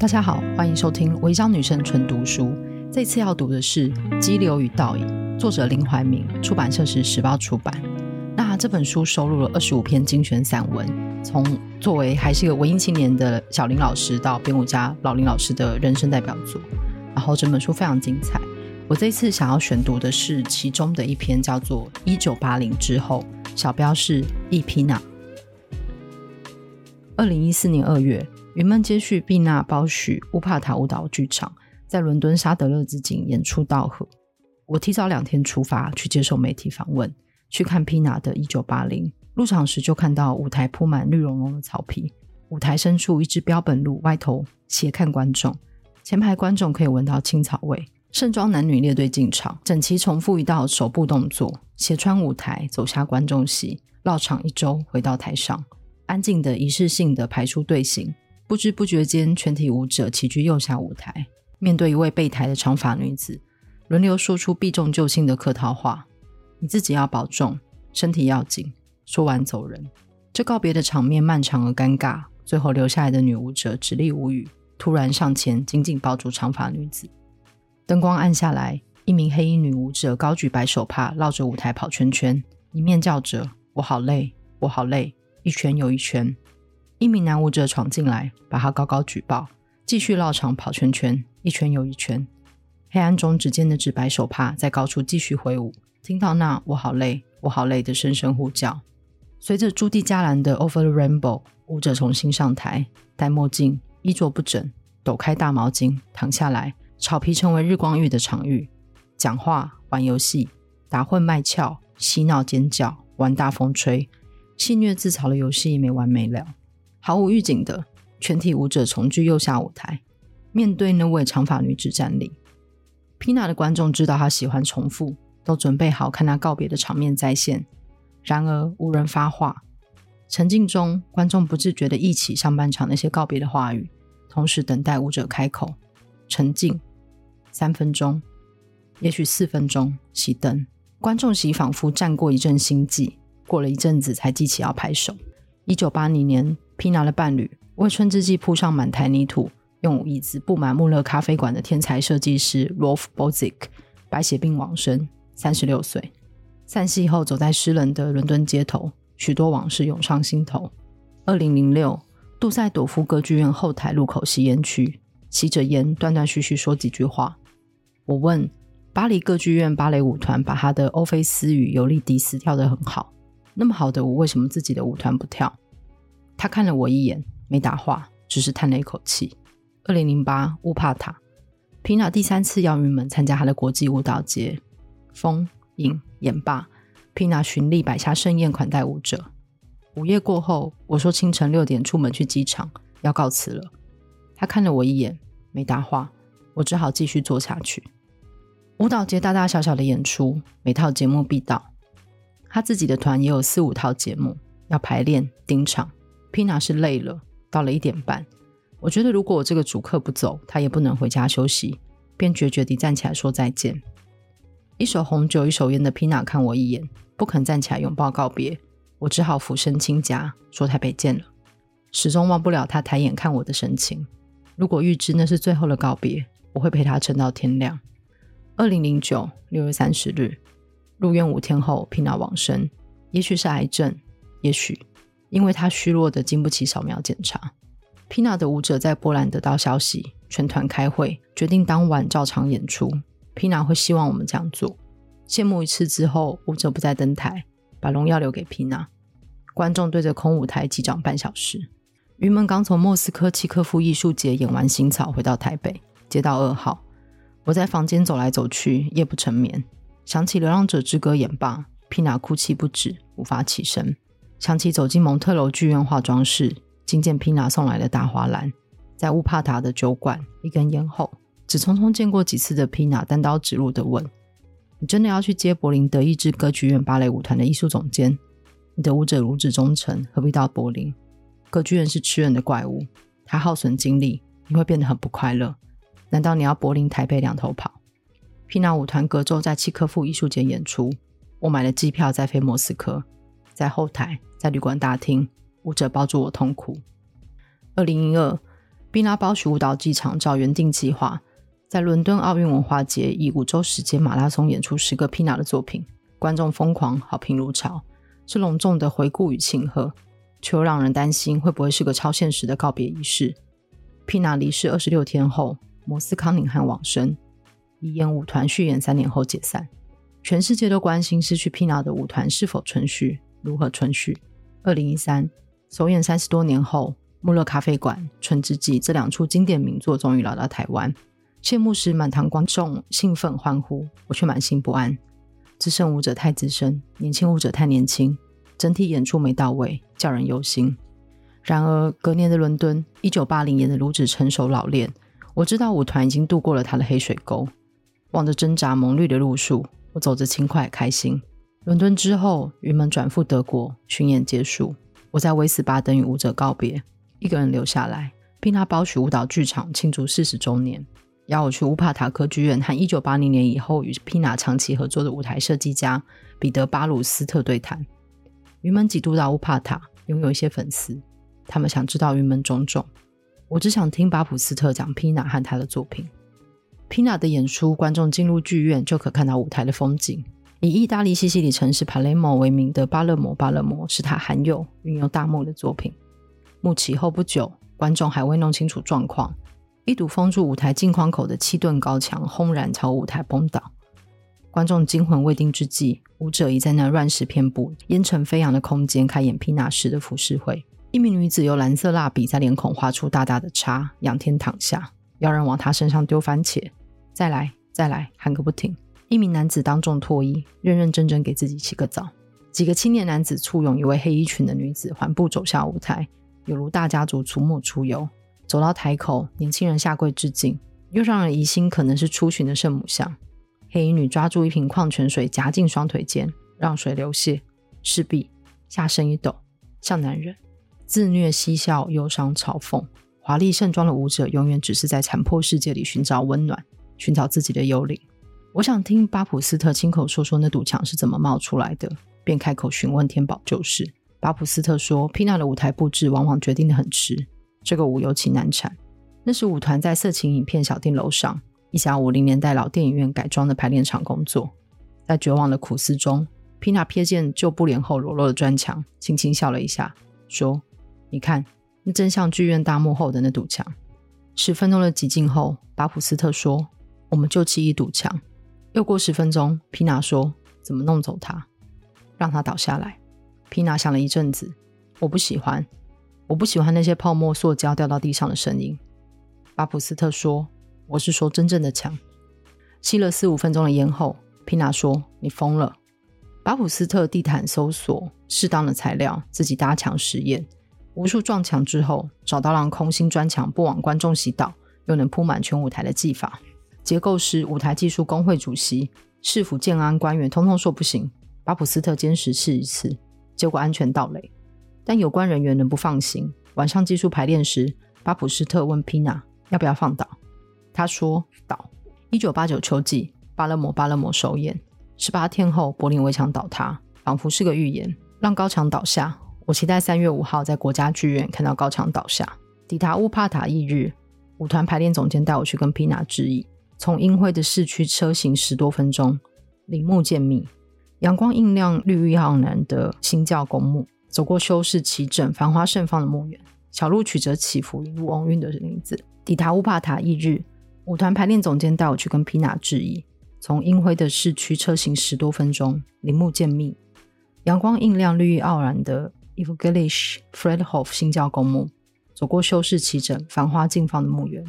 大家好，欢迎收听《违章女生纯读书》。这次要读的是《激流与倒影》，作者林怀民，出版社是时报出版。那这本书收录了二十五篇精选散文，从作为还是一个文艺青年的小林老师，到编舞家老林老师的人生代表作。然后整本书非常精彩。我这次想要选读的是其中的一篇，叫做《一九八零之后》，小标是忆 Pina。二零一四年二月。云门接续毕娜包许乌帕塔舞蹈剧场在伦敦沙德勒之井演出道贺。我提早两天出发去接受媒体访问，去看 Pina 的《一九八零》。入场时就看到舞台铺满绿茸茸的草皮，舞台深处一只标本鹿歪头斜看观众，前排观众可以闻到青草味。盛装男女列队进场，整齐重复一道手部动作，斜穿舞台走下观众席，绕场一周回到台上，安静的仪式性的排出队形。不知不觉间，全体舞者齐聚右下舞台，面对一位备台的长发女子，轮流说出避重就轻的客套话：“你自己要保重，身体要紧。”说完走人。这告别的场面漫长而尴尬，最后留下来的女舞者直立无语，突然上前紧紧抱住长发女子。灯光暗下来，一名黑衣女舞者高举白手帕，绕着舞台跑圈圈，一面叫着：“我好累，我好累。”一圈又一圈。一名男舞者闯进来，把他高高举报，继续绕场跑圈圈，一圈又一圈。黑暗中，指尖的纸白手帕在高处继续挥舞。听到那“我好累，我好累”的声声呼叫。随着朱蒂加兰的《Over the Rainbow》，舞者重新上台，戴墨镜，衣着不整，抖开大毛巾，躺下来。草皮成为日光浴的场域，讲话、玩游戏、打混卖俏、嬉闹尖叫、玩大风吹，戏谑自嘲的游戏没完没了。毫无预警的，全体舞者重聚右下舞台，面对那位长发女子站立。Pina 的观众知道她喜欢重复，都准备好看她告别的场面再现。然而无人发话。沉静中，观众不自觉地忆起上半场那些告别的话语，同时等待舞者开口。沉静，三分钟，也许四分钟。熄灯，观众席仿佛战过一阵心悸，过了一阵子才记起要拍手。一九八零年。Pina 的伴侣为春之祭铺上满台泥土，用椅子布满穆勒咖啡馆的天才设计师 Rolf Bozik 白血病往生，三十六岁。散戏后，走在湿冷的伦敦街头，许多往事涌上心头。二零零六，杜塞朵夫歌剧院后台入口吸烟区，吸着烟，断断续续说几句话。我问：巴黎歌剧院芭蕾舞团把他的欧菲斯与尤利迪斯跳得很好，那么好的舞，为什么自己的舞团不跳？他看了我一眼，没答话，只是叹了一口气。二零零八乌帕塔，Pina 第三次邀云门参加他的国际舞蹈节。风影演罢，Pina 循例摆下盛宴款待舞者。午夜过后，我说清晨六点出门去机场，要告辞了。他看了我一眼，没答话，我只好继续做下去。舞蹈节大大小小的演出，每套节目必到。他自己的团也有四五套节目要排练盯场。Pina 是累了，到了一点半，我觉得如果我这个主客不走，他也不能回家休息，便决绝地站起来说再见。一手红酒一手烟的 Pina 看我一眼，不肯站起来拥抱告别，我只好俯身亲颊，说台北见了。始终忘不了他抬眼看我的神情。如果预知那是最后的告别，我会陪他撑到天亮。二零零九六月三十日，入院五天后皮娜往生，也许是癌症，也许。因为他虚弱的经不起扫描检查，Pina 的舞者在波兰得到消息，全团开会决定当晚照常演出。Pina 会希望我们这样做。谢幕一次之后，舞者不再登台，把荣耀留给 Pina。观众对着空舞台击掌半小时。云门刚从莫斯科契诃夫艺术节演完《行草》，回到台北，接到噩耗。我在房间走来走去，夜不成眠，想起《流浪者之歌》演罢，Pina 哭泣不止，无法起身。想起走进蒙特楼剧院化妆室，惊见 Pina 送来的大花篮，在乌帕塔的酒馆，一根烟后，只匆匆见过几次的 Pina 单刀直入地问：“你真的要去接柏林德意志歌剧院芭蕾舞团的艺术总监？你的舞者如此忠诚，何必到柏林？歌剧院是吃人的怪物，它耗损精力，你会变得很不快乐。难道你要柏林、台北两头跑？”Pina 舞团隔周在契诃夫艺术节演出，我买了机票再飞莫斯科。在后台，在旅馆大厅，舞者抱住我痛哭。二零一二，毕纳包许舞蹈剧场照原定计划，在伦敦奥运文化节以五周时间马拉松演出十个 Pina 的作品，观众疯狂，好评如潮，是隆重的回顾与庆贺，却又让人担心会不会是个超现实的告别仪式。Pina 离世二十六天后，摩斯康宁汉往生，遗言舞团续演三年后解散。全世界都关心失去 Pina 的舞团是否存续，如何存续。二零一三，首演三十多年后，穆勒咖啡馆、春之祭这两出经典名作终于来到台湾。谢幕时，满堂观众兴奋欢呼，我却满心不安。资深舞者太资深，年轻舞者太年轻，整体演出没到位，叫人忧心。然而，隔年的伦敦，一九八零年的卢子成熟老练，我知道舞团已经度过了他的黑水沟。望着挣扎蒙绿的路数，我走着轻快开心。伦敦之后，云门转赴德国巡演结束，我在威斯巴登与舞者告别，一个人留下来。并拿包许舞蹈剧场庆祝四十周年，邀我去乌帕塔歌剧院和一九八零年以后与 Pina 长期合作的舞台设计家彼得巴鲁斯特对谈。云门几度到乌帕塔，拥有一些粉丝。他们想知道云门种种，我只想听巴普斯特讲 Pina 和他的作品。Pina 的演出，观众进入剧院就可看到舞台的风景。以意大利西西里城市帕雷莫为名的巴勒莫，巴勒莫是他罕有运用大幕的作品。幕起后不久，观众还未弄清楚状况，一堵封住舞台镜框口的七吨高墙轰然朝舞台崩倒。观众惊魂未定之际，舞者已在那乱石遍布、烟尘飞扬的空间开演 Pina 式的浮世绘。一名女子用蓝色蜡笔在脸孔画出大大的叉，仰天躺下，要人往她身上丢番茄，再来，再来，喊个不停。一名男子当众脱衣，认认真真给自己洗个澡。几个青年男子簇拥一位黑衣裙的女子，缓步走下舞台，犹如大家族出没出游。走到台口，年轻人下跪致敬，又让人疑心可能是出巡的圣母像。黑衣女抓住一瓶矿泉水夹进双腿间，让水流泻，势必下身一抖，像男人。自虐、嬉笑、忧伤、嘲讽，华丽盛装的舞者永远只是在残破世界里寻找温暖，寻找自己的幽灵。我想听巴普斯特亲口说说那堵墙是怎么冒出来的，便开口询问天宝旧事。巴普斯特说，Pina 的舞台布置往往决定得很迟，这个舞尤其难产。那时舞团在色情影片小店楼上一家五零年代老电影院改装的排练场工作，在绝望的苦思中，Pina 瞥见旧布帘后裸露的砖墙，轻轻笑了一下，说。你看，那真像剧院大幕后的那堵墙。十分钟的寂静后，巴普斯特说：“我们就砌一堵墙。”又过十分钟，皮娜说：“怎么弄走它？让它倒下来。”皮娜想了一阵子：“我不喜欢，我不喜欢那些泡沫塑胶掉到地上的声音。”巴普斯特说：“我是说真正的墙。”吸了四五分钟的烟后，皮娜说：“你疯了。”巴普斯特地毯搜索适当的材料，自己搭墙实验。无数撞墙之后，找到让空心砖墙不往观众席倒，又能铺满全舞台的技法。结构师、舞台技术工会主席、市府建安官员通通说不行。巴普斯特坚持试一次，结果安全到垒。但有关人员仍不放心。晚上技术排练时，巴普斯特问皮娜要不要放倒，他说倒。一九八九秋季，巴勒摩巴勒摩首演，十八天后柏林围墙倒塌，仿佛是个预言，让高墙倒下。我期待三月五号在国家剧院看到高墙倒下。抵达乌帕塔翌日，舞团排练总监带我去跟皮娜致意。从英辉的市区车行十多分钟，林木渐密，阳光映亮绿意盎然的新教公墓。走过修饰齐整、繁花盛放的墓园，小路曲折起伏，一路翁韵的林子。抵达乌帕塔翌日，舞团排练总监带我去跟皮娜致意。从英辉的市区车行十多分钟，林木渐密，阳光映亮绿意盎然的。Evangelisch Friedhof 新教公墓，走过修饰齐整、繁花竞放的墓园，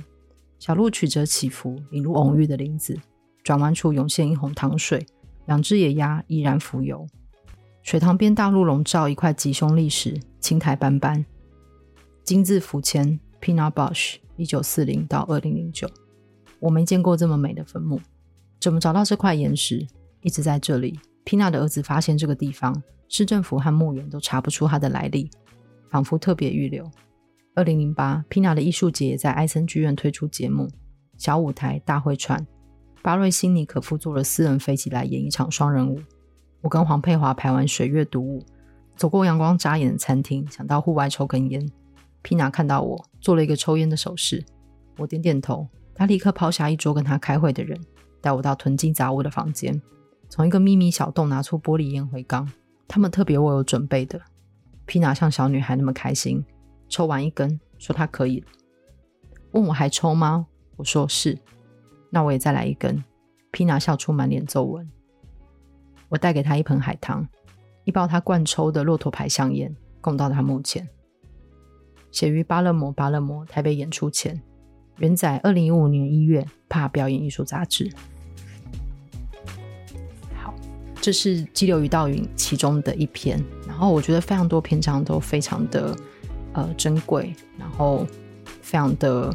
小路曲折起伏，引入蓊郁的林子。转弯处涌现一泓塘水，两只野鸭依然浮游。水塘边大陆笼罩一块吉凶历史，青苔斑斑。金字符签：Pina Bausch，一九四零到二零零九。我没见过这么美的坟墓，怎么找到这块岩石？一直在这里。Pina 的儿子发现这个地方。市政府和墓园都查不出它的来历，仿佛特别预留。二零零八，Pina 的艺术节也在埃森剧院推出节目，小舞台大会串，巴瑞辛尼可夫坐了私人飞机来演一场双人舞。我跟黄佩华排完水月独舞，走过阳光扎眼的餐厅，想到户外抽根烟。皮娜看到我，做了一个抽烟的手势。我点点头，他立刻抛下一桌跟他开会的人，带我到囤积杂物的房间，从一个秘密小洞拿出玻璃烟灰缸，他们特别为我准备的。皮娜像小女孩那么开心，抽完一根，说他可以了，问我还抽吗？我说是，那我也再来一根。皮娜笑出满脸皱纹。我带给他一盆海棠，一包他惯抽的骆驼牌香烟，供到他墓前。写于巴勒摩，巴勒摩台北演出前。原载二零一五年一月，帕表演艺术杂志。好，这是激流与倒影其中的一篇。然后我觉得非常多篇章都非常的呃珍贵，然后非常的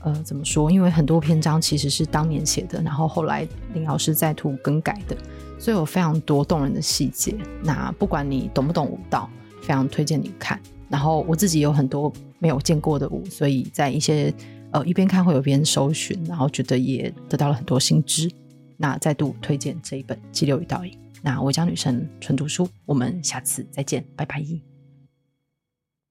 呃怎么说？因为很多篇章其实是当年写的，然后后来林老师再图更改的，所以有非常多动人的细节。那不管你懂不懂舞蹈，非常推荐你看。然后我自己有很多没有见过的舞，所以在一些。呃，一边看会有边搜寻，然后觉得也得到了很多新知。那再度推荐这一本《激流与倒影》。那我家女神纯读书，我们下次再见，拜拜。